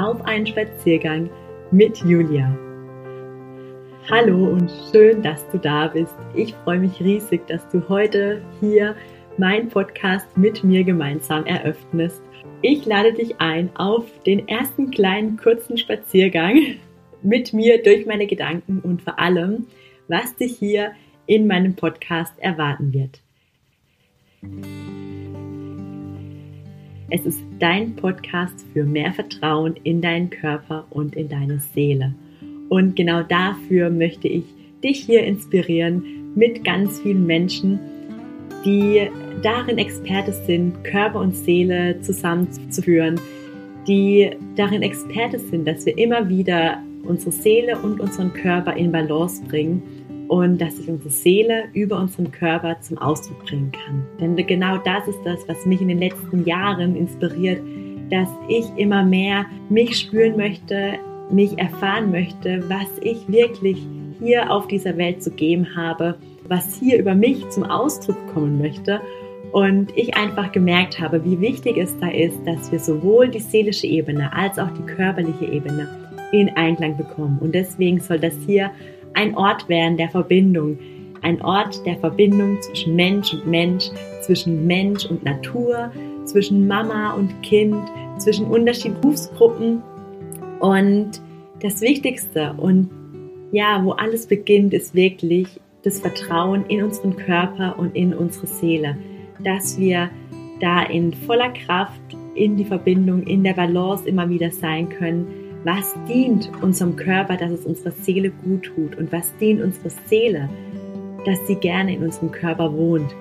auf einen Spaziergang mit Julia. Hallo und schön, dass du da bist. Ich freue mich riesig, dass du heute hier meinen Podcast mit mir gemeinsam eröffnest. Ich lade dich ein auf den ersten kleinen kurzen Spaziergang mit mir durch meine Gedanken und vor allem, was dich hier in meinem Podcast erwarten wird. Es ist dein Podcast für mehr Vertrauen in deinen Körper und in deine Seele. Und genau dafür möchte ich dich hier inspirieren mit ganz vielen Menschen, die darin Experte sind, Körper und Seele zusammenzuführen, die darin Experte sind, dass wir immer wieder unsere Seele und unseren Körper in Balance bringen und dass sich unsere Seele über unseren Körper zum Ausdruck bringen kann. Denn genau das ist das, was mich in den letzten Jahren inspiriert, dass ich immer mehr mich spüren möchte, mich erfahren möchte, was ich wirklich hier auf dieser Welt zu geben habe, was hier über mich zum Ausdruck kommen möchte. Und ich einfach gemerkt habe, wie wichtig es da ist, dass wir sowohl die seelische Ebene als auch die körperliche Ebene in Einklang bekommen. Und deswegen soll das hier ein Ort werden der Verbindung, ein Ort der Verbindung zwischen Mensch und Mensch, zwischen Mensch und Natur, zwischen Mama und Kind, zwischen unterschiedlichen Berufsgruppen. Und das Wichtigste und ja, wo alles beginnt, ist wirklich das Vertrauen in unseren Körper und in unsere Seele, dass wir da in voller Kraft in die Verbindung, in der Balance immer wieder sein können was dient unserem Körper, dass es unserer Seele gut tut und was dient unserer Seele, dass sie gerne in unserem Körper wohnt.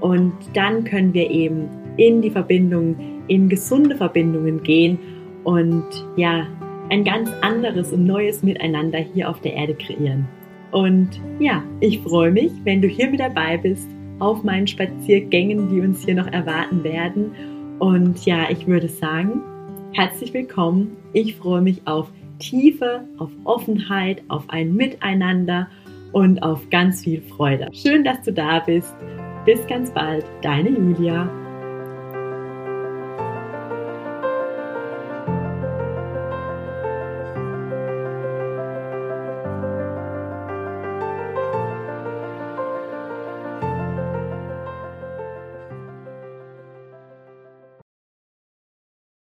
Und dann können wir eben in die Verbindung, in gesunde Verbindungen gehen und ja, ein ganz anderes und neues Miteinander hier auf der Erde kreieren. Und ja, ich freue mich, wenn du hier mit dabei bist auf meinen Spaziergängen, die uns hier noch erwarten werden. Und ja, ich würde sagen, Herzlich willkommen. Ich freue mich auf Tiefe, auf Offenheit, auf ein Miteinander und auf ganz viel Freude. Schön, dass du da bist. Bis ganz bald, deine Julia.